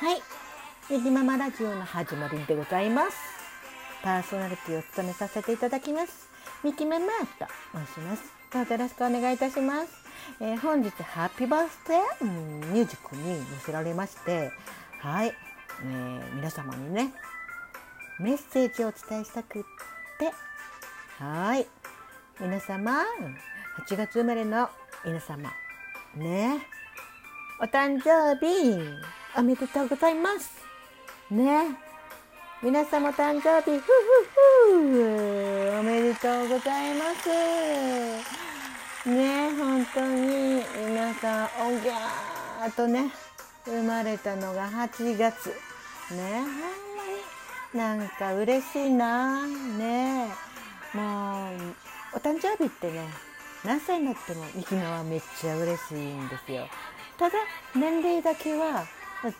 はい、ミキママラジオの始まりでございます。パーソナリティを務めさせていただきます。ミキママと申します。どうぞよろしくお願いいたします。えー本日ハッピーバースデーミュージックに寄せられまして、はい、えー皆様にねメッセージをお伝えしたくって、はい、皆様8月生まれの皆様ね。お誕生日おめでとうございます。ね。皆様誕生日ふふふおめでとうございます。ね、本当に皆さんおぎゃーとね生まれたのが8月。ね、ほんまになんか嬉しいな。ね、もうお誕生日ってね何歳になってもミキマはめっちゃ嬉しいんですよ。ただ年齢だけは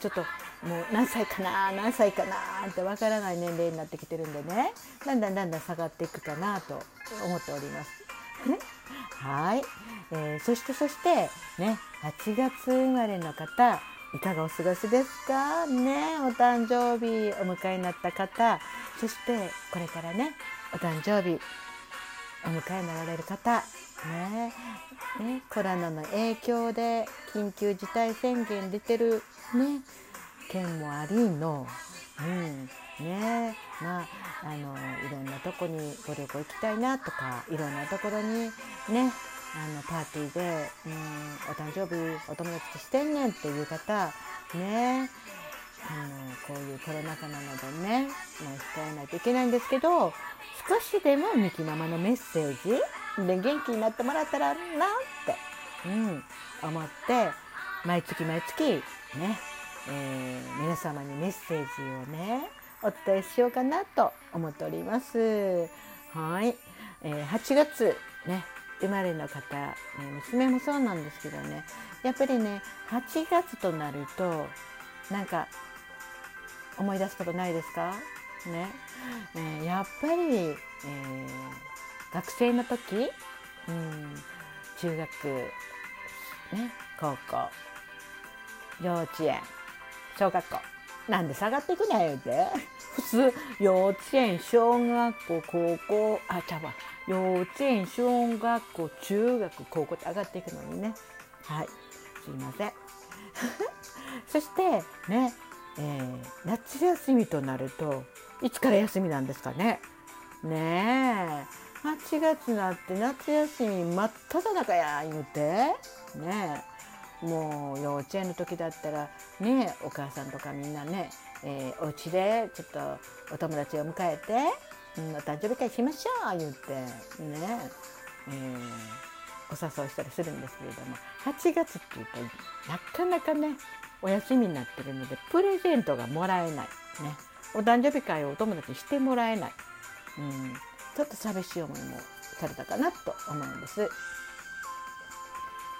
ちょっともう何歳かな何歳かなってわからない年齢になってきてるんでね。だんだんだんだん下がっていくかなと思っております。はい、えーそしてそしてね8月生まれの方いかがお過ごしですか？ねお誕生日お迎えになった方。そしてこれからねお誕生日お迎えになられる方ね。ねコロナの影響で緊急事態宣言出てるね。県もありの、うん。ね。まああのいろんなとこにご旅行行きたいなとかいろんなところにねあのパーティーで、うん、お誕生日お友達としてんねんっていう方ね。あのこういうコロナ禍なのでね、まあ、控えないといけないんですけど少しでもミキママのメッセージで元気になってもらったらなって、うん、思って毎月毎月ね、えー皆様にメッセージをねお伝えしようかなと思っております。はい、えー8月ね生まれの方、えー娘もそうなんですけどね。やっぱりね8月となるとなんか思い出すことないですか？ね、えーやっぱり、えー学生の時、うん、中学、ね、高校。幼稚園。小学校。なんで下がっていくねん言うて。普通幼稚園小学校高校。あちゃうわ。幼稚園小学校中学高校って上がっていくのにね。はい。すいません。そしてね、えー夏休みとなるといつから休みなんですかね？ねえ。8月になって夏休み真っ只中や言うて。ねもう幼稚園の時だったらねお母さんとかみんなね、えーお家でちょっとお友達を迎えて、うん、お誕生日会しましょう言ってね、え。ーお誘いしたりするんですけれども8月っていうとなかなかねお休みになってるのでプレゼントがもらえない、ね、お誕生日会をお友達にしてもらえない、うん、ちょっと寂しい思いもされたかなと思うんです。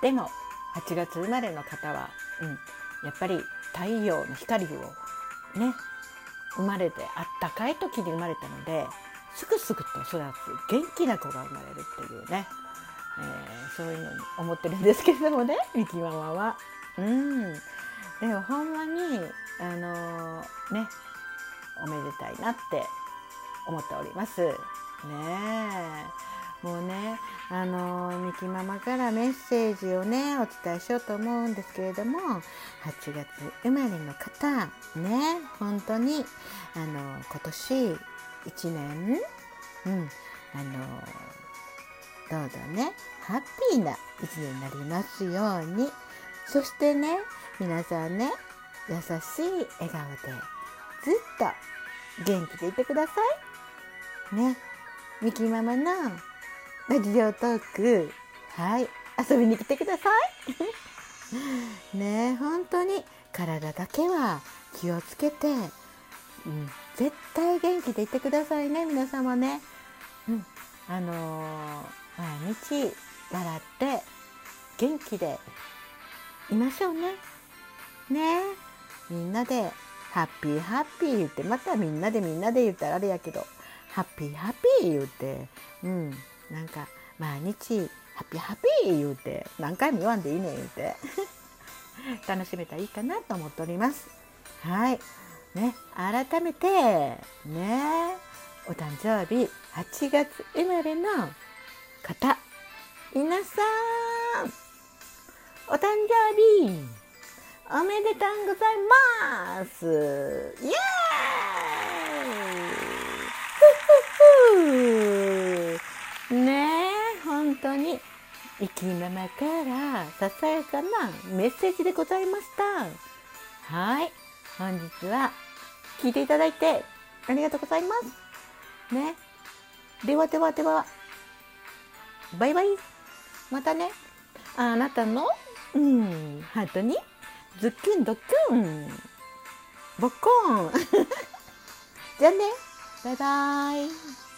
でも8月生まれの方は、うん、やっぱり太陽の光をね生まれてあったかい時に生まれたのですぐすぐと育つ元気な子が生まれるっていうね、えーそういうのに思ってるんですけれどもね ミキママは。うん、でもほんまにあのーねおめでたいなって思っております。ね。えもうねあのミキママからメッセージをねお伝えしようと思うんですけれども8月生まれの方ね本当にあの今年1年うんあのどうぞねハッピーな一年になりますように。そしてね皆さんね優しい笑顔でずっと元気でいてください。ね。ミキママのラジオトーク。はい。遊びに来てください。ね本当に。体だけは気をつけて、うん、絶対元気でいてくださいね皆様ね、うん、あのー毎日笑って元気でいましょうね。ねみんなでハッピーハッピー言ってまたみんなでみんなで言ったらあれやけど。ハッピーハッピー言って。うん。なんか毎日ハッピーハッピー言うて。何回も言わんでいいね言うて。楽しめたらいいかなと思っております。はい。ね。改めてね。お誕生日8月生まれの方。皆さん。お誕生日おめでとうございます。イエーねえ本当に。生きママからささやかなメッセージでございました。はい本日は聞いていただいてありがとうございます。ね。ではではではバイバイ。またね。あなたのうんハートにズッキュンドッキュン。ボッコーン。じゃあね。バイバイ。